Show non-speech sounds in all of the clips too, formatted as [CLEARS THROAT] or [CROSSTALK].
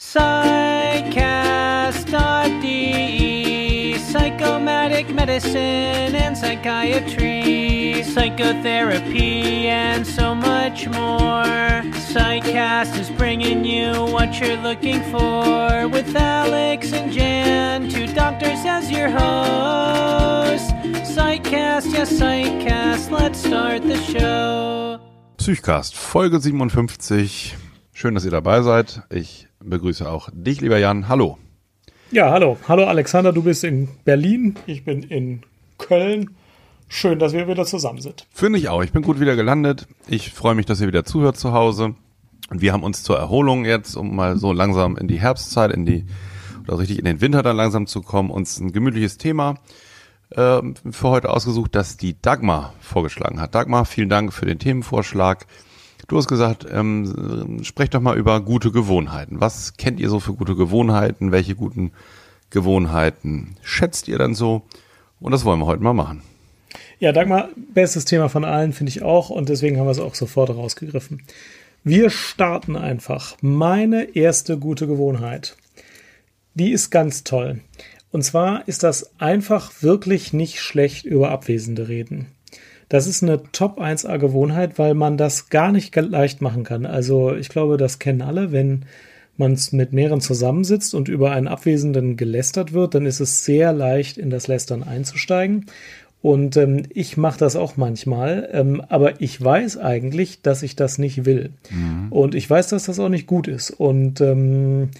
Psychcast.de Psychomatic medicine and psychiatry Psychotherapy and so much more Psychcast is bringing you what you're looking for With Alex and Jan, two doctors as your hosts Psychcast, yes Psychcast, let's start the show Psychcast, Folge 57. Schön, dass ihr dabei seid. Ich begrüße auch dich, lieber Jan. Hallo. Ja, hallo. Hallo Alexander, du bist in Berlin, ich bin in Köln. Schön, dass wir wieder zusammen sind. Finde ich auch. Ich bin gut wieder gelandet. Ich freue mich, dass ihr wieder zuhört zu Hause. Und wir haben uns zur Erholung jetzt, um mal so langsam in die Herbstzeit, in die, oder richtig in den Winter dann langsam zu kommen, uns ein gemütliches Thema äh, für heute ausgesucht, das die Dagmar vorgeschlagen hat. Dagmar, vielen Dank für den Themenvorschlag. Du hast gesagt, ähm, sprecht doch mal über gute Gewohnheiten. Was kennt ihr so für gute Gewohnheiten? Welche guten Gewohnheiten schätzt ihr dann so? Und das wollen wir heute mal machen. Ja, Dagmar, bestes Thema von allen, finde ich auch. Und deswegen haben wir es auch sofort rausgegriffen. Wir starten einfach. Meine erste gute Gewohnheit. Die ist ganz toll. Und zwar ist das einfach wirklich nicht schlecht über Abwesende reden. Das ist eine Top 1A Gewohnheit, weil man das gar nicht leicht machen kann. Also ich glaube, das kennen alle, wenn man mit mehreren zusammensitzt und über einen Abwesenden gelästert wird, dann ist es sehr leicht, in das Lästern einzusteigen. Und ähm, ich mache das auch manchmal, ähm, aber ich weiß eigentlich, dass ich das nicht will. Mhm. Und ich weiß, dass das auch nicht gut ist. Und ähm,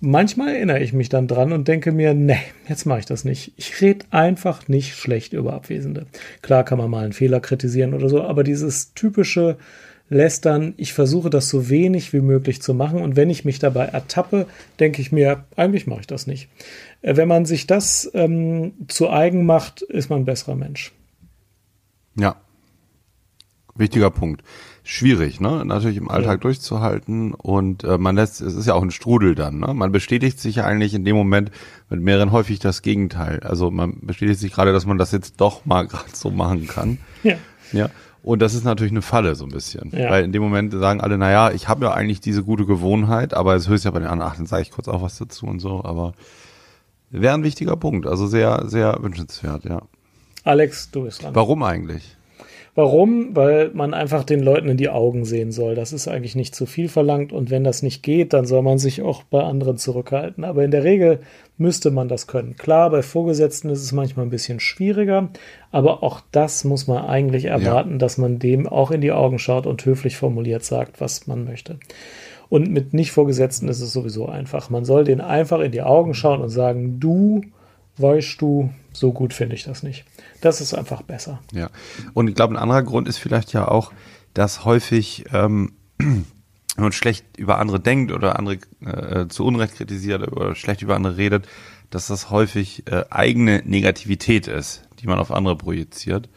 manchmal erinnere ich mich dann dran und denke mir, nee, jetzt mache ich das nicht. Ich rede einfach nicht schlecht über Abwesende. Klar kann man mal einen Fehler kritisieren oder so, aber dieses typische Lästern, ich versuche das so wenig wie möglich zu machen und wenn ich mich dabei ertappe, denke ich mir, eigentlich mache ich das nicht. Äh, wenn man sich das ähm, zu eigen macht, ist man ein besserer Mensch. Ja. Wichtiger Punkt schwierig, ne? Natürlich im Alltag ja. durchzuhalten und äh, man lässt, es ist ja auch ein Strudel dann, ne? Man bestätigt sich ja eigentlich in dem Moment mit mehreren häufig das Gegenteil. Also man bestätigt sich gerade, dass man das jetzt doch mal [LAUGHS] gerade so machen kann. Ja. Ja. Und das ist natürlich eine Falle so ein bisschen. Ja. Weil in dem Moment sagen alle, naja, ich habe ja eigentlich diese gute Gewohnheit, aber es höchst ja bei den anderen, ach, dann sage ich kurz auch was dazu und so, aber wäre ein wichtiger Punkt. Also sehr, sehr wünschenswert, ja. Alex, du bist dran. Warum eigentlich? Warum? Weil man einfach den Leuten in die Augen sehen soll. Das ist eigentlich nicht zu viel verlangt und wenn das nicht geht, dann soll man sich auch bei anderen zurückhalten. Aber in der Regel müsste man das können. Klar, bei Vorgesetzten ist es manchmal ein bisschen schwieriger, aber auch das muss man eigentlich erwarten, ja. dass man dem auch in die Augen schaut und höflich formuliert sagt, was man möchte. Und mit nicht Vorgesetzten ist es sowieso einfach. Man soll denen einfach in die Augen schauen und sagen, du weißt du, so gut finde ich das nicht. Das ist einfach besser. Ja. Und ich glaube, ein anderer Grund ist vielleicht ja auch, dass häufig ähm, [CLEARS THROAT] wenn man schlecht über andere denkt oder andere äh, zu Unrecht kritisiert oder schlecht über andere redet, dass das häufig äh, eigene Negativität ist, die man auf andere projiziert.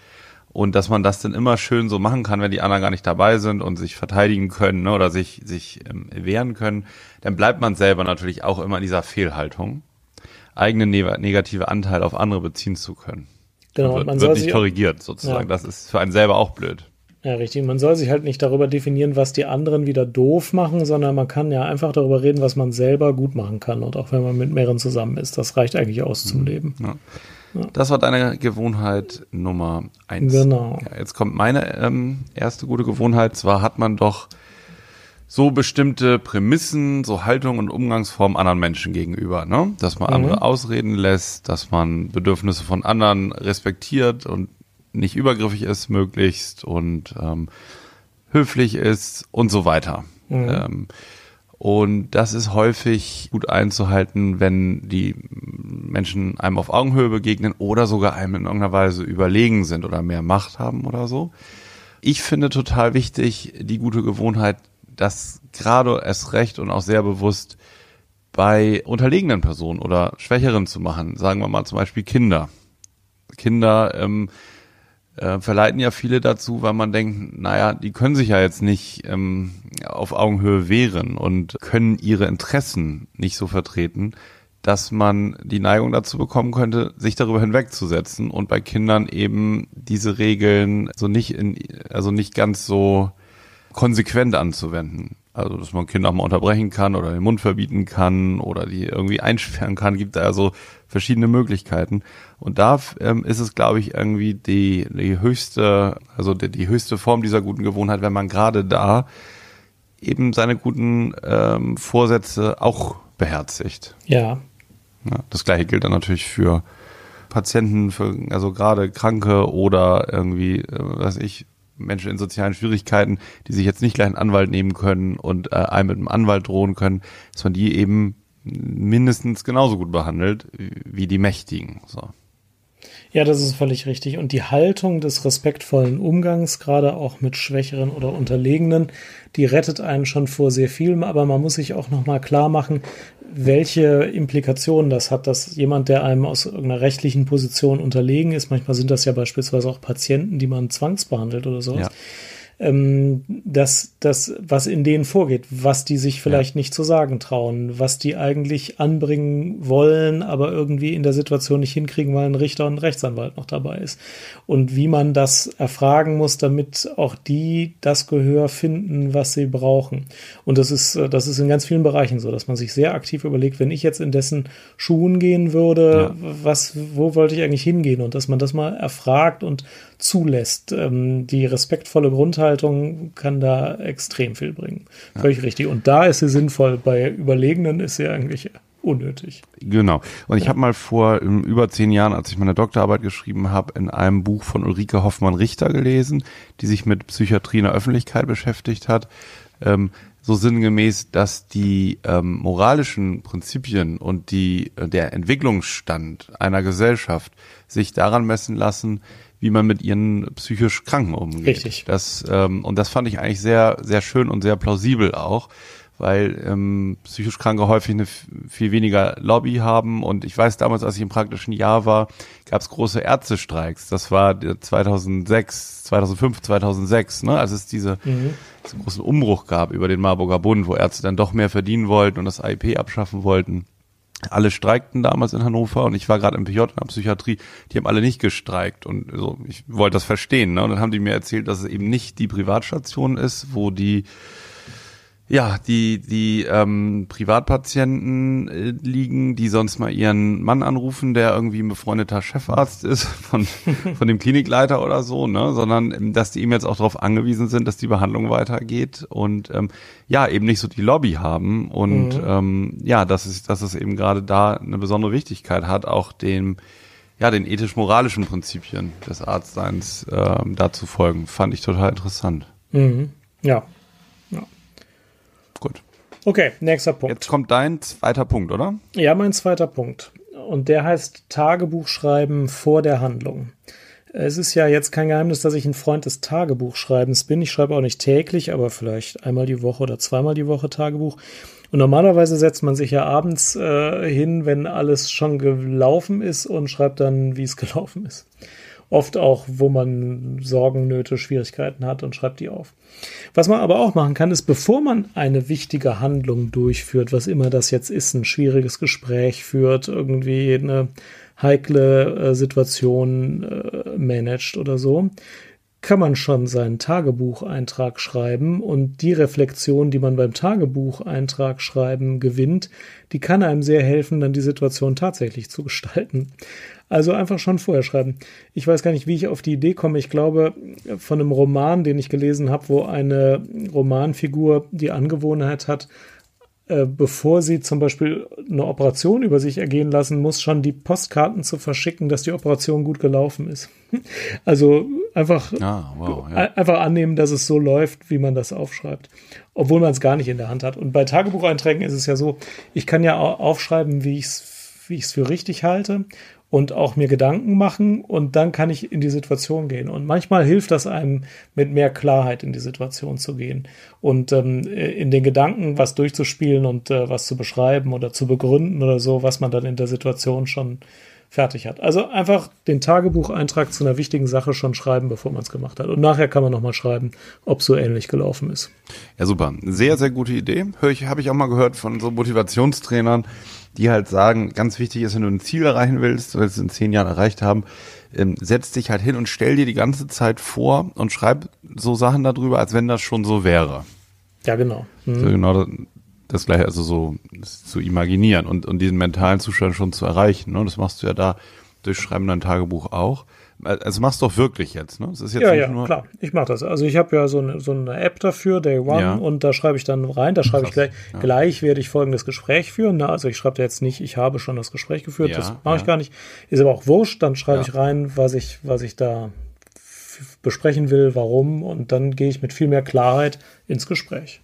Und dass man das dann immer schön so machen kann, wenn die anderen gar nicht dabei sind und sich verteidigen können ne, oder sich, sich ähm, wehren können, dann bleibt man selber natürlich auch immer in dieser Fehlhaltung eigenen negative Anteil auf andere beziehen zu können. Genau, wird, man wird nicht korrigiert sozusagen. Ja. Das ist für einen selber auch blöd. Ja, richtig. Man soll sich halt nicht darüber definieren, was die anderen wieder doof machen, sondern man kann ja einfach darüber reden, was man selber gut machen kann. Und auch wenn man mit mehreren zusammen ist, das reicht eigentlich aus zum mhm. Leben. Ja. Ja. Das war deine Gewohnheit Nummer eins. Genau. Ja, jetzt kommt meine ähm, erste gute Gewohnheit. Zwar hat man doch so bestimmte Prämissen, so Haltung und Umgangsformen anderen Menschen gegenüber, ne? Dass man mhm. andere ausreden lässt, dass man Bedürfnisse von anderen respektiert und nicht übergriffig ist möglichst und ähm, höflich ist und so weiter. Mhm. Ähm, und das ist häufig gut einzuhalten, wenn die Menschen einem auf Augenhöhe begegnen oder sogar einem in irgendeiner Weise überlegen sind oder mehr Macht haben oder so. Ich finde total wichtig, die gute Gewohnheit, das gerade erst recht und auch sehr bewusst bei unterlegenen Personen oder Schwächeren zu machen. Sagen wir mal zum Beispiel Kinder. Kinder ähm, äh, verleiten ja viele dazu, weil man denkt, naja, die können sich ja jetzt nicht ähm, auf Augenhöhe wehren und können ihre Interessen nicht so vertreten, dass man die Neigung dazu bekommen könnte, sich darüber hinwegzusetzen und bei Kindern eben diese Regeln so nicht in, also nicht ganz so konsequent anzuwenden. Also, dass man Kinder auch mal unterbrechen kann oder den Mund verbieten kann oder die irgendwie einsperren kann, gibt da ja so verschiedene Möglichkeiten. Und da ähm, ist es, glaube ich, irgendwie die, die höchste, also die, die höchste Form dieser guten Gewohnheit, wenn man gerade da eben seine guten ähm, Vorsätze auch beherzigt. Ja. ja. Das gleiche gilt dann natürlich für Patienten, für, also gerade Kranke oder irgendwie, äh, weiß ich, Menschen in sozialen Schwierigkeiten, die sich jetzt nicht gleich einen Anwalt nehmen können und äh, einem mit einem Anwalt drohen können, dass man die eben mindestens genauso gut behandelt wie die Mächtigen. So. Ja, das ist völlig richtig. Und die Haltung des respektvollen Umgangs, gerade auch mit Schwächeren oder Unterlegenen, die rettet einen schon vor sehr vielem. Aber man muss sich auch nochmal klar machen, welche Implikationen das hat, dass jemand, der einem aus irgendeiner rechtlichen Position unterlegen ist, manchmal sind das ja beispielsweise auch Patienten, die man zwangsbehandelt oder sowas. Ja ähm, das, das, was in denen vorgeht, was die sich vielleicht ja. nicht zu sagen trauen, was die eigentlich anbringen wollen, aber irgendwie in der Situation nicht hinkriegen, weil ein Richter und ein Rechtsanwalt noch dabei ist. Und wie man das erfragen muss, damit auch die das Gehör finden, was sie brauchen. Und das ist, äh, das ist in ganz vielen Bereichen so, dass man sich sehr aktiv überlegt, wenn ich jetzt in dessen Schuhen gehen würde, ja. was, wo wollte ich eigentlich hingehen? Und dass man das mal erfragt und zulässt. Ähm, die respektvolle Grundhaltung kann da extrem viel bringen. Ja. Völlig richtig. Und da ist sie sinnvoll. Bei Überlegenen ist sie eigentlich unnötig. Genau. Und ich habe mal vor um, über zehn Jahren, als ich meine Doktorarbeit geschrieben habe, in einem Buch von Ulrike Hoffmann-Richter gelesen, die sich mit Psychiatrie in der Öffentlichkeit beschäftigt hat. Ähm, so sinngemäß, dass die ähm, moralischen Prinzipien und die, äh, der Entwicklungsstand einer Gesellschaft sich daran messen lassen, wie man mit ihren psychisch Kranken umgeht. Richtig. Das, ähm, und das fand ich eigentlich sehr, sehr schön und sehr plausibel auch, weil ähm, psychisch Kranke häufig eine viel weniger Lobby haben. Und ich weiß damals, als ich im praktischen Jahr war, gab es große Ärztestreiks. Das war 2006, 2005, 2006, ne, als es diese, mhm. diesen großen Umbruch gab über den Marburger Bund, wo Ärzte dann doch mehr verdienen wollten und das AIP abschaffen wollten alle streikten damals in Hannover und ich war gerade im PJ in der Psychiatrie, die haben alle nicht gestreikt und so, ich wollte das verstehen. Ne? Und dann haben die mir erzählt, dass es eben nicht die Privatstation ist, wo die ja, die, die ähm, Privatpatienten äh, liegen, die sonst mal ihren Mann anrufen, der irgendwie ein befreundeter Chefarzt ist [LAUGHS] von, von dem Klinikleiter oder so, ne, sondern ähm, dass die eben jetzt auch darauf angewiesen sind, dass die Behandlung weitergeht und ähm, ja, eben nicht so die Lobby haben und mhm. ähm, ja, dass es, dass es eben gerade da eine besondere Wichtigkeit hat, auch dem ja, den ethisch-moralischen Prinzipien des Arztseins ähm, da zu folgen, fand ich total interessant. Mhm. Ja, Gut. Okay, nächster Punkt. Jetzt kommt dein zweiter Punkt, oder? Ja, mein zweiter Punkt. Und der heißt Tagebuch schreiben vor der Handlung. Es ist ja jetzt kein Geheimnis, dass ich ein Freund des Tagebuchschreibens bin. Ich schreibe auch nicht täglich, aber vielleicht einmal die Woche oder zweimal die Woche Tagebuch. Und normalerweise setzt man sich ja abends äh, hin, wenn alles schon gelaufen ist und schreibt dann, wie es [LAUGHS] gelaufen ist oft auch, wo man Sorgen, Nöte, Schwierigkeiten hat und schreibt die auf. Was man aber auch machen kann, ist, bevor man eine wichtige Handlung durchführt, was immer das jetzt ist, ein schwieriges Gespräch führt, irgendwie eine heikle äh, Situation äh, managt oder so, kann man schon seinen Tagebucheintrag schreiben und die Reflexion, die man beim Tagebucheintrag schreiben gewinnt, die kann einem sehr helfen, dann die Situation tatsächlich zu gestalten. Also einfach schon vorher schreiben. Ich weiß gar nicht, wie ich auf die Idee komme. Ich glaube, von einem Roman, den ich gelesen habe, wo eine Romanfigur die Angewohnheit hat, äh, bevor sie zum Beispiel eine Operation über sich ergehen lassen muss, schon die Postkarten zu verschicken, dass die Operation gut gelaufen ist. [LAUGHS] Also einfach, ah, wow, ja. einfach annehmen, dass es so läuft, wie man das aufschreibt, obwohl man es gar nicht in der Hand hat. Und bei Tagebucheinträgen ist es ja so, ich kann ja aufschreiben, wie ich es wie ich es für richtig halte und auch mir Gedanken machen und dann kann ich in die Situation gehen. Und manchmal hilft das einem, mit mehr Klarheit in die Situation zu gehen und ähm, in den Gedanken was durchzuspielen und äh, was zu beschreiben oder zu begründen oder so, was man dann in der Situation schon fertig hat. Also einfach den Tagebucheintrag zu einer wichtigen Sache schon schreiben, bevor man es gemacht hat. Und nachher kann man nochmal schreiben, ob so ähnlich gelaufen ist. Ja, super. Sehr, sehr gute Idee. Hör ich, habe ich auch mal gehört von so Motivationstrainern, die halt sagen, ganz wichtig ist, wenn du ein Ziel erreichen willst, du willst es in zehn Jahren erreicht haben, ähm, setz dich halt hin und stell dir die ganze Zeit vor und schreib so Sachen darüber, als wenn das schon so wäre. Ja, genau. Mhm. So genau das, gleiche, also so zu imaginieren und, und diesen mentalen Zustand schon zu erreichen. Ne? Das machst du ja da durch Schreiben dein Tagebuch auch. Also machst du doch wirklich jetzt, ne? Das ist jetzt ja, ja, klar. Ich mache das. Also ich habe ja so eine, so eine App dafür, Day One, ja. und da schreibe ich dann rein. Da schreibe ich gleich, ja. gleich werde ich folgendes Gespräch führen. Na, also ich schreibe da jetzt nicht, ich habe schon das Gespräch geführt. Ja, das mache ich gar nicht. Ist aber auch wurscht. Dann schreibe ich rein, was ich, was ich da besprechen will, warum, und dann gehe ich mit viel mehr Klarheit ins Gespräch.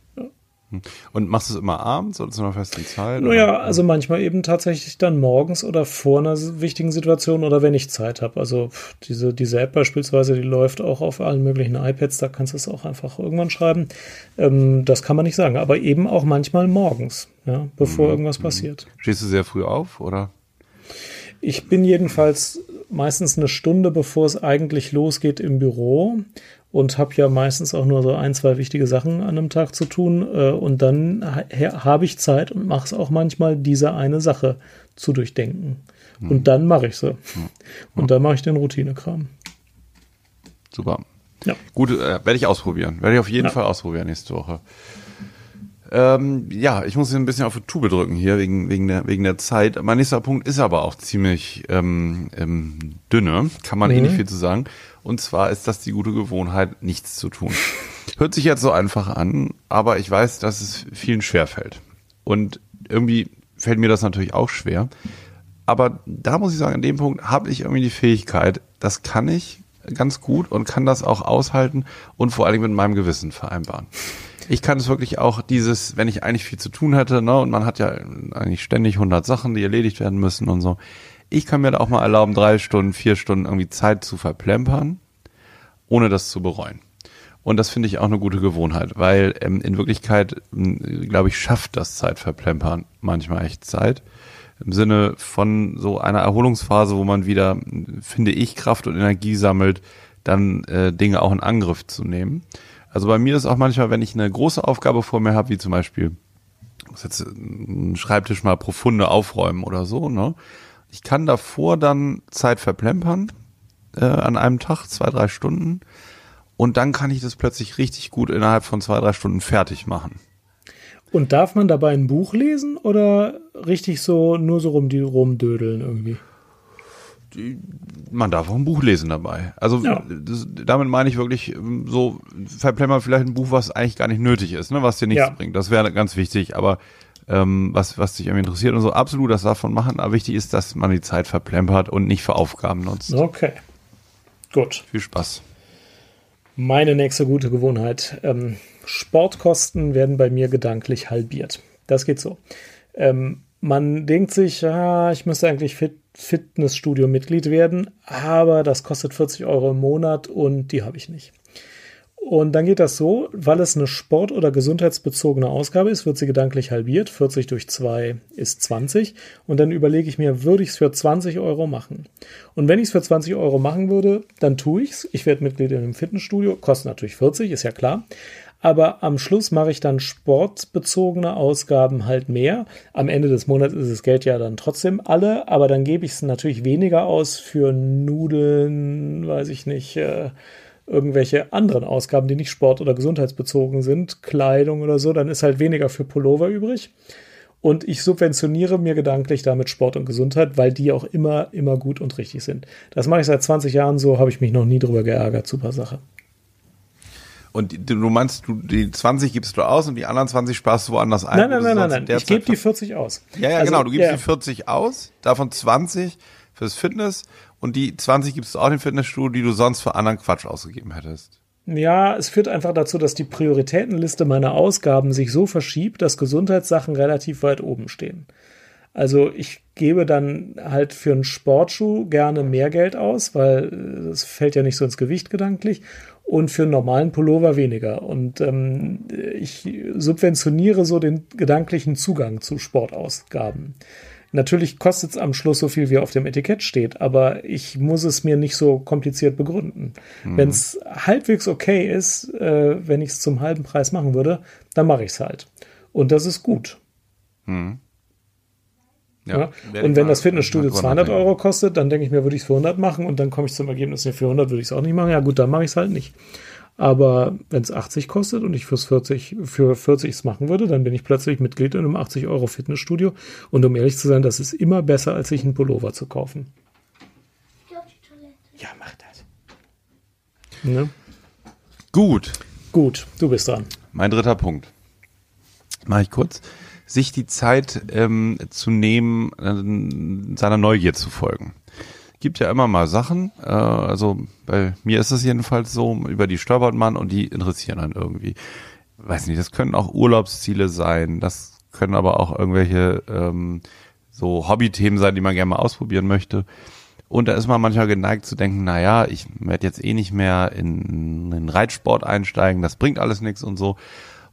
Und machst du es immer abends oder zu einer festen Zeit? Naja, oder? also manchmal eben tatsächlich dann morgens oder vor einer wichtigen Situation oder wenn ich Zeit habe. Also diese, diese App beispielsweise, die läuft auch auf allen möglichen iPads, da kannst du es auch einfach irgendwann schreiben. Ähm, das kann man nicht sagen, aber eben auch manchmal morgens, ja, bevor mhm. irgendwas passiert. Stehst du sehr früh auf, oder? Ich bin jedenfalls meistens eine Stunde, bevor es eigentlich losgeht im Büro und habe ja meistens auch nur so ein, zwei wichtige Sachen an einem Tag zu tun. Äh, und dann ha habe ich Zeit und mache es auch manchmal, diese eine Sache zu durchdenken. Mhm. Und dann mache ich sie. Mhm. Und dann mache ich den Routinekram. Super. Ja. Gut, äh, werde ich ausprobieren. Werde ich auf jeden ja. Fall ausprobieren nächste Woche. Ähm, ja, ich muss ein bisschen auf die Tube drücken hier wegen, wegen, der, wegen der Zeit. Mein nächster Punkt ist aber auch ziemlich ähm, ähm, dünne, kann man mhm. eh nicht viel zu sagen. Und zwar ist das die gute Gewohnheit, nichts zu tun. Hört sich jetzt so einfach an, aber ich weiß, dass es vielen schwerfällt. Und irgendwie fällt mir das natürlich auch schwer. Aber da muss ich sagen, an dem Punkt habe ich irgendwie die Fähigkeit, das kann ich ganz gut und kann das auch aushalten und vor allem mit meinem Gewissen vereinbaren. Ich kann es wirklich auch dieses, wenn ich eigentlich viel zu tun hätte, ne, und man hat ja eigentlich ständig 100 Sachen, die erledigt werden müssen und so ich kann mir da auch mal erlauben, drei Stunden, vier Stunden irgendwie Zeit zu verplempern, ohne das zu bereuen. Und das finde ich auch eine gute Gewohnheit, weil ähm, in Wirklichkeit, glaube ich, schafft das Zeitverplempern manchmal echt Zeit. Im Sinne von so einer Erholungsphase, wo man wieder, finde ich, Kraft und Energie sammelt, dann äh, Dinge auch in Angriff zu nehmen. Also bei mir ist auch manchmal, wenn ich eine große Aufgabe vor mir habe, wie zum Beispiel, muss jetzt einen Schreibtisch mal profunde aufräumen oder so, ne? Ich kann davor dann Zeit verplempern äh, an einem Tag, zwei, drei Stunden. Und dann kann ich das plötzlich richtig gut innerhalb von zwei, drei Stunden fertig machen. Und darf man dabei ein Buch lesen oder richtig so nur so rum die rumdödeln irgendwie? man darf auch ein Buch lesen dabei. Also ja. das, damit meine ich wirklich ähm, so verplempern vielleicht ein Buch, was eigentlich gar nicht nötig ist, ne, was dir nichts ja. bringt. Das wäre ganz wichtig. Aber ähm, was, was dich irgendwie interessiert und so. Absolut das davon machen, aber wichtig ist, dass man die Zeit verplempert und nicht für Aufgaben nutzt. Okay. Gut. Viel Spaß. Meine nächste gute Gewohnheit. Ähm, Sportkosten werden bei mir gedanklich halbiert. Das geht so. Ähm, man denkt sich, ja, ich müsste eigentlich Fit Fitnessstudio-Mitglied werden, aber das kostet 40 Euro im Monat und die habe ich nicht. Und dann geht das so, weil es eine sport- oder gesundheitsbezogene Ausgabe ist, wird sie gedanklich halbiert. 40 durch 2 ist 20. Und dann überlege ich mir, würde ich es für 20 Euro machen? Und wenn ich es für 20 Euro machen würde, dann tue ich es. Ich werde Mitglied in einem Fitnessstudio, kostet natürlich 40, ist ja klar. Aber am Schluss mache ich dann sportbezogene Ausgaben halt mehr. Am Ende des Monats ist das Geld ja dann trotzdem alle, aber dann gebe ich es natürlich weniger aus für Nudeln, weiß ich nicht, äh, irgendwelche anderen Ausgaben, die nicht sport- oder gesundheitsbezogen sind, Kleidung oder so, dann ist halt weniger für Pullover übrig. Und ich subventioniere mir gedanklich damit Sport und Gesundheit, weil die auch immer, immer gut und richtig sind. Das mache ich seit 20 Jahren so, habe ich mich noch nie drüber geärgert. Super Sache. Und du meinst, du, die 20 gibst du aus und die anderen 20 sparst du woanders ein? Nein, nein, nein, nein, nein. Ich gebe die 40 aus. Ja, ja, also, genau. Du gibst ja. die 40 aus, davon 20 fürs Fitness und die 20 gibst du auch dem Fitnessstudio, die du sonst für anderen Quatsch ausgegeben hättest. Ja, es führt einfach dazu, dass die Prioritätenliste meiner Ausgaben sich so verschiebt, dass Gesundheitssachen relativ weit oben stehen. Also ich gebe dann halt für einen Sportschuh gerne mehr Geld aus, weil es fällt ja nicht so ins Gewicht gedanklich und für einen normalen Pullover weniger. Und ähm, ich subventioniere so den gedanklichen Zugang zu Sportausgaben. Natürlich kostet es am Schluss so viel, wie auf dem Etikett steht, aber ich muss es mir nicht so kompliziert begründen. Mhm. Wenn es halbwegs okay ist, äh, wenn ich es zum halben Preis machen würde, dann mache ich es halt. Und das ist gut. Mhm. Ja, ja. Und wenn das Fitnessstudio 200 Euro kostet, dann denke ich mir, würde ich es für 100 machen und dann komme ich zum Ergebnis, für 100 würde ich es auch nicht machen. Ja gut, dann mache ich es halt nicht. Aber wenn es 80 kostet und ich fürs 40, für 40 es machen würde, dann bin ich plötzlich Mitglied in einem 80 Euro Fitnessstudio. Und um ehrlich zu sein, das ist immer besser, als sich einen Pullover zu kaufen. Ja, mach das. Ne? Gut. Gut, du bist dran. Mein dritter Punkt. Mache ich kurz. Sich die Zeit ähm, zu nehmen, äh, seiner Neugier zu folgen gibt ja immer mal Sachen, äh, also bei mir ist es jedenfalls so, über die stolpert man und die interessieren dann irgendwie. Weiß nicht, das können auch Urlaubsziele sein, das können aber auch irgendwelche ähm, so Hobbythemen sein, die man gerne mal ausprobieren möchte. Und da ist man manchmal geneigt zu denken, na ja, ich werde jetzt eh nicht mehr in den Reitsport einsteigen, das bringt alles nichts und so.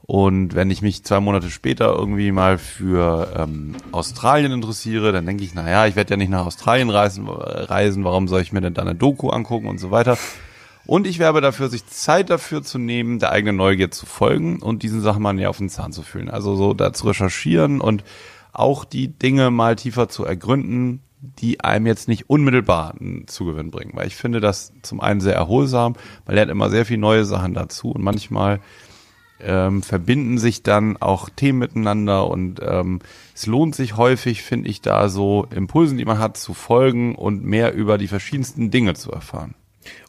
Und wenn ich mich zwei Monate später irgendwie mal für ähm, Australien interessiere, dann denke ich, na ja, ich werde ja nicht nach Australien reisen, reisen, warum soll ich mir denn da eine Doku angucken und so weiter. Und ich werbe dafür, sich Zeit dafür zu nehmen, der eigenen Neugier zu folgen und diesen Sachen mal näher auf den Zahn zu fühlen. Also so da zu recherchieren und auch die Dinge mal tiefer zu ergründen, die einem jetzt nicht unmittelbar einen Zugewinn bringen. Weil ich finde das zum einen sehr erholsam, man lernt immer sehr viel neue Sachen dazu und manchmal ähm, verbinden sich dann auch Themen miteinander und ähm, es lohnt sich häufig, finde ich, da so Impulsen, die man hat, zu folgen und mehr über die verschiedensten Dinge zu erfahren.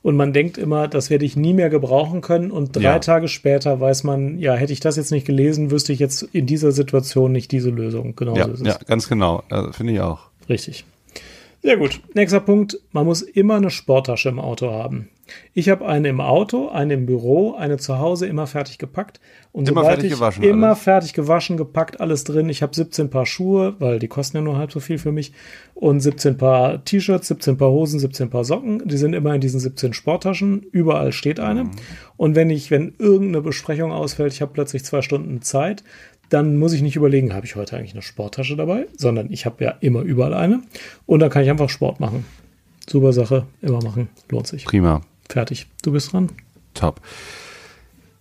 Und man denkt immer, das werde ich nie mehr gebrauchen können. Und drei ja. Tage später weiß man, ja, hätte ich das jetzt nicht gelesen, wüsste ich jetzt in dieser Situation nicht diese Lösung. Genau ja, so ist es. Ja, ganz genau. Also, Finde ich auch. Richtig. Sehr gut. Nächster Punkt. Man muss immer eine Sporttasche im Auto haben. Ich habe eine im Auto, eine im Büro, eine zu Hause, immer fertig gepackt. Und immer fertig gewaschen. Immer alles. fertig gewaschen, gepackt, alles drin. Ich habe 17 Paar Schuhe, weil die kosten ja nur halb so viel für mich. Und 17 Paar T-Shirts, 17 Paar Hosen, 17 Paar Socken. Die sind immer in diesen 17 Sporttaschen. Überall steht eine. Mhm. Und wenn ich, wenn irgendeine Besprechung ausfällt, ich habe plötzlich zwei Stunden Zeit, dann muss ich nicht überlegen, habe ich heute eigentlich eine Sporttasche dabei, sondern ich habe ja immer überall eine. Und dann kann ich einfach Sport machen. Super Sache, immer machen, lohnt sich. Prima. Fertig. Du bist dran. Top.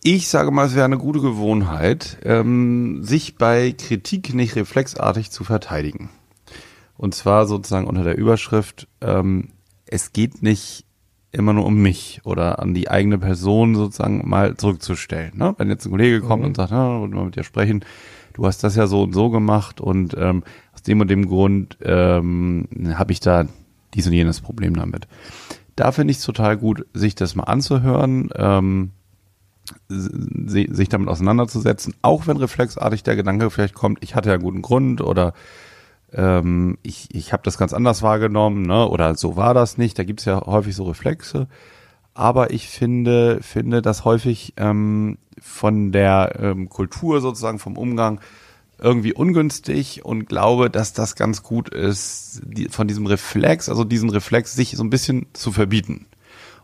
Ich sage mal, es wäre eine gute Gewohnheit, ähm, sich bei Kritik nicht reflexartig zu verteidigen. Und zwar sozusagen unter der Überschrift, ähm, es geht nicht immer nur um mich oder an die eigene Person sozusagen mal zurückzustellen. Ne? Wenn jetzt ein Kollege kommt mhm. und sagt, na, wollte mal mit dir sprechen, du hast das ja so und so gemacht und ähm, aus dem und dem Grund ähm, habe ich da dies und jenes Problem damit. Da finde ich es total gut, sich das mal anzuhören, ähm, sich damit auseinanderzusetzen, auch wenn reflexartig der Gedanke vielleicht kommt, ich hatte ja guten Grund oder ähm, ich, ich habe das ganz anders wahrgenommen, ne? oder so war das nicht. Da gibt's ja häufig so Reflexe. Aber ich finde, finde das häufig ähm, von der ähm, Kultur sozusagen, vom Umgang irgendwie ungünstig und glaube, dass das ganz gut ist, die, von diesem Reflex, also diesen Reflex sich so ein bisschen zu verbieten.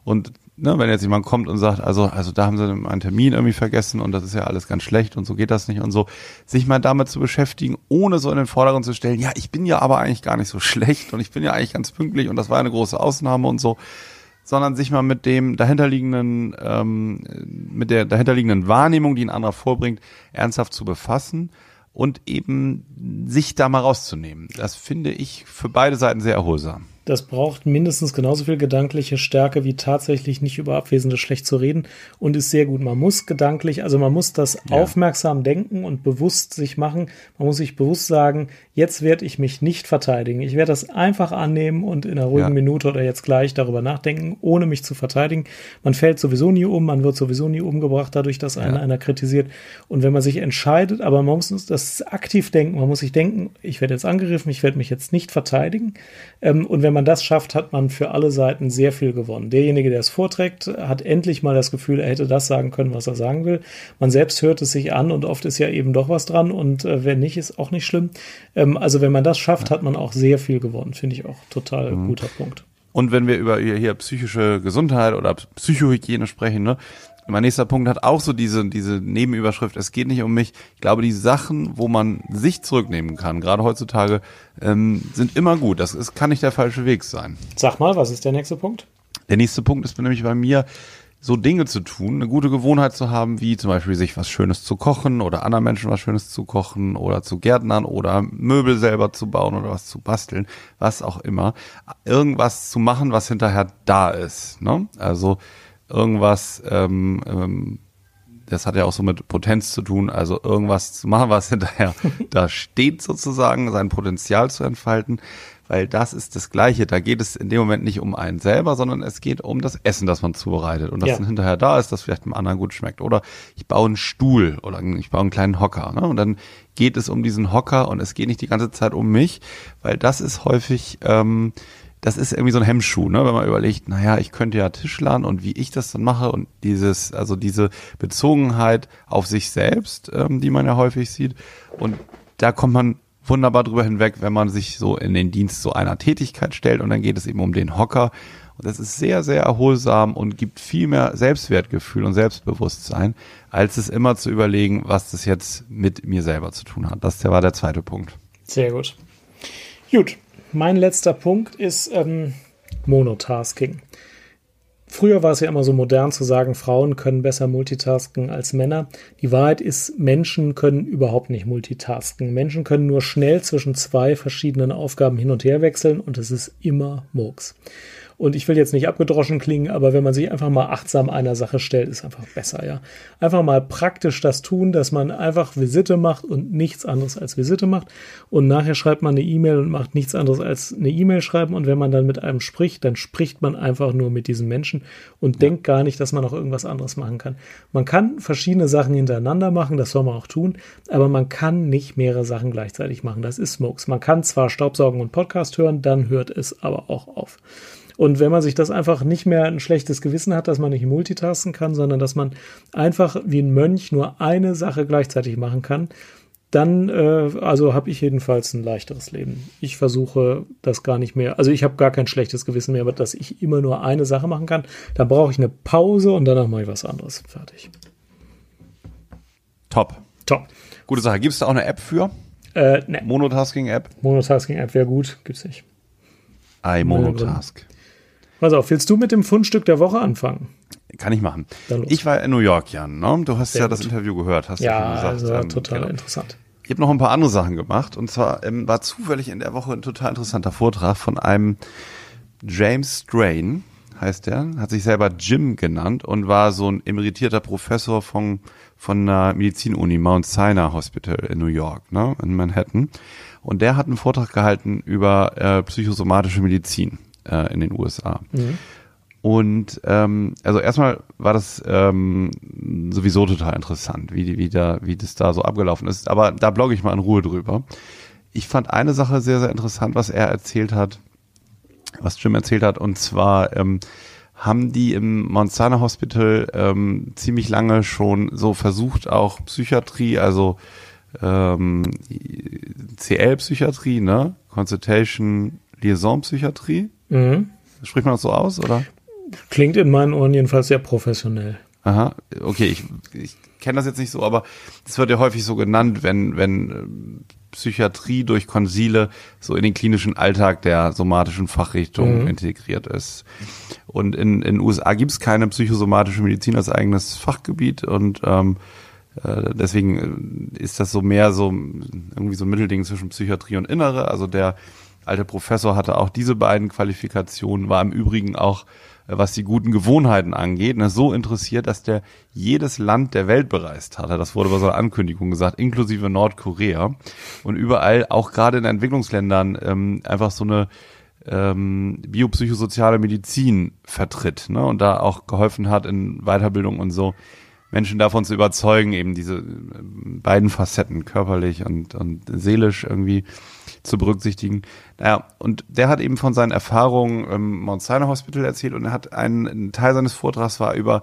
Und ne, wenn jetzt jemand kommt und sagt, also, also da haben sie einen Termin irgendwie vergessen und das ist ja alles ganz schlecht und so geht das nicht und so, sich mal damit zu beschäftigen, ohne so in den Vordergrund zu stellen, ja, ich bin ja aber eigentlich gar nicht so schlecht und ich bin ja eigentlich ganz pünktlich und das war eine große Ausnahme und so, sondern sich mal mit dem dahinterliegenden, ähm, mit der dahinterliegenden Wahrnehmung, die ein anderer vorbringt, ernsthaft zu befassen und eben sich da mal rauszunehmen. Das finde ich für beide Seiten sehr erholsam das braucht mindestens genauso viel gedankliche Stärke wie tatsächlich nicht über Abwesende schlecht zu reden und ist sehr gut. Man muss gedanklich, also man muss das ja. aufmerksam denken und bewusst sich machen. Man muss sich bewusst sagen, jetzt werde ich mich nicht verteidigen. Ich werde das einfach annehmen und in einer ruhigen ja. Minute oder jetzt gleich darüber nachdenken, ohne mich zu verteidigen. Man fällt sowieso nie um, man wird sowieso nie umgebracht dadurch, dass einer, ja. einer kritisiert. Und wenn man sich entscheidet, aber man muss das aktiv denken, man muss sich denken, ich werde jetzt angegriffen, ich werde mich jetzt nicht verteidigen. Ähm, und wenn man man das schafft, hat man für alle Seiten sehr viel gewonnen. Derjenige, der es vorträgt, hat endlich mal das Gefühl, er hätte das sagen können, was er sagen will. Man selbst hört es sich an und oft ist ja eben doch was dran und äh, wenn nicht, ist auch nicht schlimm. Ähm, also wenn man das schafft, hat man auch sehr viel gewonnen. Finde ich auch total mhm. guter Punkt. Und wenn wir über hier psychische Gesundheit oder Psychohygiene sprechen, ne, mein nächster Punkt hat auch so diese, diese Nebenüberschrift, es geht nicht um mich. Ich glaube, die Sachen, wo man sich zurücknehmen kann, gerade heutzutage, ähm, sind immer gut. Das ist, kann nicht der falsche Weg sein. Sag mal, was ist der nächste Punkt? Der nächste Punkt ist nämlich bei mir, so Dinge zu tun, eine gute Gewohnheit zu haben, wie zum Beispiel sich was Schönes zu kochen oder anderen Menschen was Schönes zu kochen oder zu Gärtnern oder Möbel selber zu bauen oder was zu basteln, was auch immer. Irgendwas zu machen, was hinterher da ist. Ne? Also irgendwas, ähm, ähm, das hat ja auch so mit Potenz zu tun, also irgendwas zu machen, was [LAUGHS] hinterher da steht sozusagen, sein Potenzial zu entfalten weil das ist das Gleiche. Da geht es in dem Moment nicht um einen selber, sondern es geht um das Essen, das man zubereitet und das ja. dann hinterher da ist, das vielleicht dem anderen gut schmeckt. Oder ich baue einen Stuhl oder ich baue einen kleinen Hocker ne? und dann geht es um diesen Hocker und es geht nicht die ganze Zeit um mich, weil das ist häufig ähm, das ist irgendwie so ein Hemmschuh, ne? wenn man überlegt, naja, ich könnte ja Tischlern und wie ich das dann mache und dieses, also diese Bezogenheit auf sich selbst, ähm, die man ja häufig sieht. Und da kommt man wunderbar drüber hinweg, wenn man sich so in den Dienst so einer Tätigkeit stellt und dann geht es eben um den Hocker. Und das ist sehr, sehr erholsam und gibt viel mehr Selbstwertgefühl und Selbstbewusstsein, als es immer zu überlegen, was das jetzt mit mir selber zu tun hat. Das war der zweite Punkt. Sehr gut. Gut, mein letzter Punkt ist ähm, Monotasking. Früher war es ja immer so modern zu sagen, Frauen können besser multitasken als Männer. Die Wahrheit ist, Menschen können überhaupt nicht multitasken. Menschen können nur schnell zwischen zwei verschiedenen Aufgaben hin und her wechseln und es ist immer Murks. Und ich will jetzt nicht abgedroschen klingen, aber wenn man sich einfach mal achtsam einer Sache stellt, ist einfach besser, ja. Einfach mal praktisch das tun, dass man einfach Visite macht und nichts anderes als Visite macht. Und nachher schreibt man eine E-Mail und macht nichts anderes als eine E-Mail schreiben. Und wenn man dann mit einem spricht, dann spricht man einfach nur mit diesem Menschen und ja. denkt gar nicht, dass man noch irgendwas anderes machen kann. Man kann verschiedene Sachen hintereinander machen, das soll man auch tun, aber man kann nicht mehrere Sachen gleichzeitig machen. Das ist Smokes. Man kann zwar Staubsaugen und Podcast hören, dann hört es aber auch auf. Und wenn man sich das einfach nicht mehr ein schlechtes Gewissen hat, dass man nicht multitasken kann, sondern dass man einfach wie ein Mönch nur eine Sache gleichzeitig machen kann, dann, äh, also habe ich jedenfalls ein leichteres Leben. Ich versuche das gar nicht mehr, also ich habe gar kein schlechtes Gewissen mehr, dass ich immer nur eine Sache machen kann. Da brauche ich eine Pause und danach mache ich was anderes. Fertig. Top. Top. Gute Sache. Gibt es da auch eine App für? Äh, ne. Monotasking-App? Monotasking-App wäre gut, gibt's nicht. iMonotask. Pass auf, willst du mit dem Fundstück der Woche anfangen? Kann ich machen. Ich war in New York, Jan. Ne? Du hast Sehr ja gut. das Interview gehört, hast ja, du gesagt. Also ähm, total genau. interessant. Ich habe noch ein paar andere Sachen gemacht. Und zwar ähm, war zufällig in der Woche ein total interessanter Vortrag von einem James Strain, heißt der, hat sich selber Jim genannt und war so ein emeritierter Professor von, von einer Medizinuni, Mount Sinai Hospital in New York, ne, in Manhattan. Und der hat einen Vortrag gehalten über äh, psychosomatische Medizin äh, in den USA. Mhm. Und ähm, also erstmal war das ähm, sowieso total interessant, wie, wie, da, wie das da so abgelaufen ist. Aber da blogge ich mal in Ruhe drüber. Ich fand eine Sache sehr, sehr interessant, was er erzählt hat, was Jim erzählt hat, und zwar ähm, haben die im Mount Sinai Hospital ähm, ziemlich lange schon so versucht, auch Psychiatrie, also ähm, CL-Psychiatrie, ne? Consultation Liaison Psychiatrie, Mhm. Spricht man das so aus, oder? Klingt in meinen Ohren jedenfalls sehr professionell. Aha, okay, ich, ich kenne das jetzt nicht so, aber das wird ja häufig so genannt, wenn, wenn äh, Psychiatrie durch Konsile so in den klinischen Alltag der somatischen Fachrichtung mhm. integriert ist. Und in den USA gibt es keine psychosomatische Medizin als eigenes Fachgebiet und ähm, äh, deswegen ist das so mehr so irgendwie so ein Mittelding zwischen Psychiatrie und Innere. Also der alte Professor hatte auch diese beiden Qualifikationen, war im Übrigen auch, äh, was die guten Gewohnheiten angeht, ne, so interessiert, dass der jedes Land der Welt bereist hatte. Das wurde bei seiner Ankündigung gesagt, inklusive Nordkorea. Und überall, auch gerade in Entwicklungsländern, ähm, einfach so eine ähm, biopsychosoziale Medizin vertritt ne, und da auch geholfen hat in Weiterbildung und so. Menschen davon zu überzeugen, eben diese äh, beiden Facetten, körperlich und, und seelisch irgendwie zu berücksichtigen. Naja, und der hat eben von seinen Erfahrungen im Mount Sinai Hospital erzählt und er hat einen, ein Teil seines Vortrags war über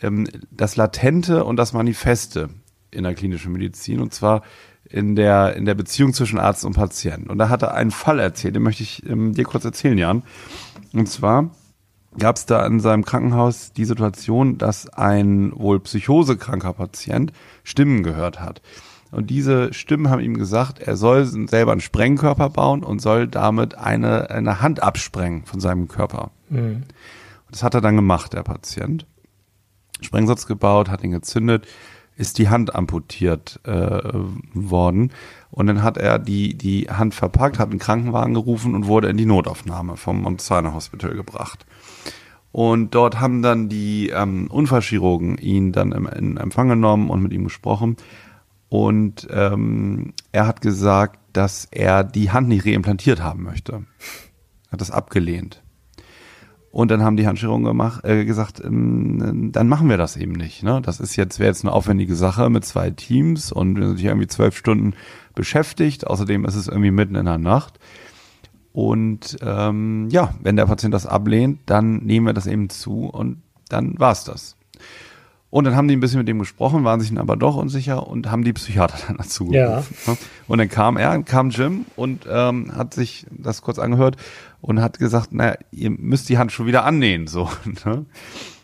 ähm, das Latente und das Manifeste in der klinischen Medizin und zwar in der, in der Beziehung zwischen Arzt und Patient. Und da hat er einen Fall erzählt, den möchte ich ähm, dir kurz erzählen, Jan. Und zwar gab es da in seinem Krankenhaus die Situation, dass ein wohl psychosekranker Patient Stimmen gehört hat. Und diese Stimmen haben ihm gesagt, er soll selber einen Sprengkörper bauen und soll damit eine, eine Hand absprengen von seinem Körper. Mhm. Das hat er dann gemacht, der Patient. Sprengsatz gebaut, hat ihn gezündet, ist die Hand amputiert äh, worden. Und dann hat er die, die Hand verpackt, hat einen Krankenwagen gerufen und wurde in die Notaufnahme vom Mount Sinai Hospital gebracht. Und dort haben dann die ähm, Unfallchirurgen ihn dann im, in Empfang genommen und mit ihm gesprochen. Und ähm, er hat gesagt, dass er die Hand nicht reimplantiert haben möchte. Hat das abgelehnt. Und dann haben die Handschirurgen gemacht, äh, gesagt, ähm, dann machen wir das eben nicht. Ne? Das ist jetzt wäre jetzt eine aufwendige Sache mit zwei Teams und wir sind hier irgendwie zwölf Stunden beschäftigt. Außerdem ist es irgendwie mitten in der Nacht. Und ähm, ja, wenn der Patient das ablehnt, dann nehmen wir das eben zu und dann war's das. Und dann haben die ein bisschen mit dem gesprochen, waren sich dann aber doch unsicher und haben die Psychiater [LAUGHS] dann dazu gerufen. Ja. Ne? Und dann kam er, kam Jim und ähm, hat sich das kurz angehört und hat gesagt, naja, ihr müsst die Hand schon wieder annähen. So, [LAUGHS] ne?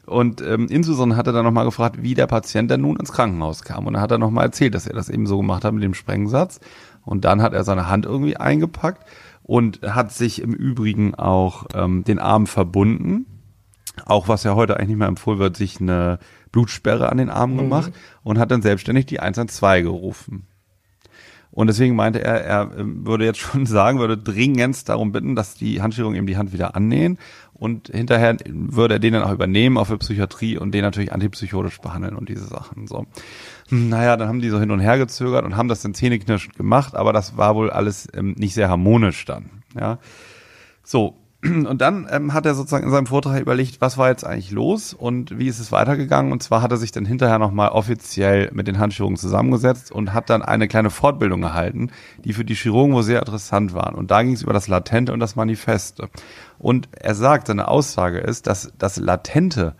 Und ähm, insbesondere hat er dann nochmal gefragt, wie der Patient denn nun ins Krankenhaus kam. Und dann hat er nochmal erzählt, dass er das eben so gemacht hat mit dem Sprengsatz. Und dann hat er seine Hand irgendwie eingepackt und hat sich im Übrigen auch ähm, den Arm verbunden. Auch was ja heute eigentlich nicht mehr empfohlen wird, sich eine Blutsperre an den Arm mhm. gemacht und hat dann selbstständig die 112 gerufen. Und deswegen meinte er, er ähm, würde jetzt schon [LAUGHS] sagen, würde dringend darum bitten, dass die Handschirurgen ihm die Hand wieder annähen und hinterher würde er den dann auch übernehmen, auch für Psychiatrie und den natürlich antipsychotisch behandeln und diese Sachen. So. Hm, naja, dann haben die so hin und her gezögert und haben das dann zähneknirschend gemacht, aber das war wohl alles ähm, nicht sehr harmonisch dann. Ja. So, und dann ähm, hat er sozusagen in seinem Vortrag überlegt, was war jetzt eigentlich los und wie ist es weitergegangen. Und zwar hat er sich dann hinterher nochmal offiziell mit den Handchirurgen zusammengesetzt und hat dann eine kleine Fortbildung erhalten, die für die Chirurgen wohl sehr interessant waren. Und da ging es über das Latente und das Manifeste. Und er sagt, seine Aussage ist, dass das Latente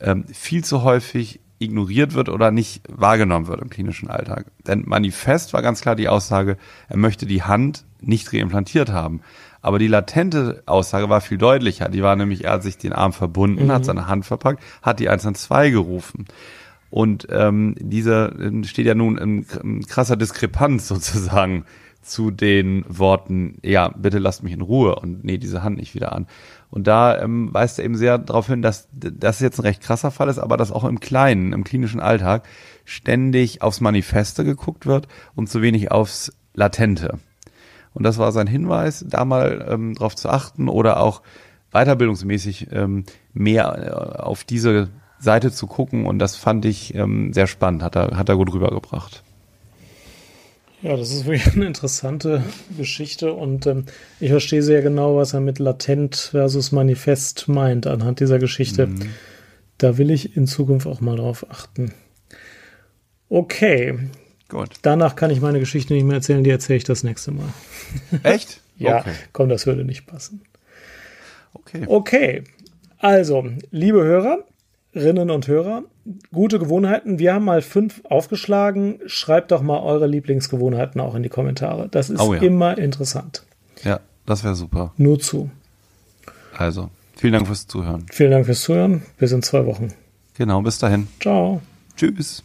ähm, viel zu häufig ignoriert wird oder nicht wahrgenommen wird im klinischen Alltag. Denn Manifest war ganz klar die Aussage, er möchte die Hand nicht reimplantiert haben. Aber die latente Aussage war viel deutlicher. Die war nämlich, er hat sich den Arm verbunden, mhm. hat seine Hand verpackt, hat die 112 gerufen. Und ähm, dieser ähm, steht ja nun in, in krasser Diskrepanz sozusagen zu den Worten, ja, bitte lasst mich in Ruhe und nee, diese Hand nicht wieder an. Und da ähm, weist er eben sehr darauf hin, dass das jetzt ein recht krasser Fall ist, aber dass auch im Kleinen, im klinischen Alltag ständig aufs Manifeste geguckt wird und zu wenig aufs Latente. Und das war sein Hinweis, da mal ähm, drauf zu achten oder auch weiterbildungsmäßig ähm, mehr äh, auf diese Seite zu gucken. Und das fand ich ähm, sehr spannend, hat er, hat er gut rübergebracht. Ja, das ist wirklich [LAUGHS] eine interessante Geschichte und ähm, ich verstehe sehr genau, was er mit latent versus manifest meint anhand dieser Geschichte. Mhm. Da will ich in Zukunft auch mal drauf achten. Okay, Gut. Danach kann ich meine Geschichte nicht mehr erzählen, die erzähle ich das nächste Mal. Echt? [LAUGHS] ja, okay. komm, das würde nicht passen. Okay. Okay. Also, liebe Hörerinnen und Hörer, gute Gewohnheiten. Wir haben mal fünf aufgeschlagen. Schreibt doch mal eure Lieblingsgewohnheiten auch in die Kommentare. Das ist oh ja. immer interessant. Ja, das wäre super. Nur zu. Also, vielen Dank fürs Zuhören. Vielen Dank fürs Zuhören. Bis in zwei Wochen. Genau, bis dahin. Ciao. Tschüss.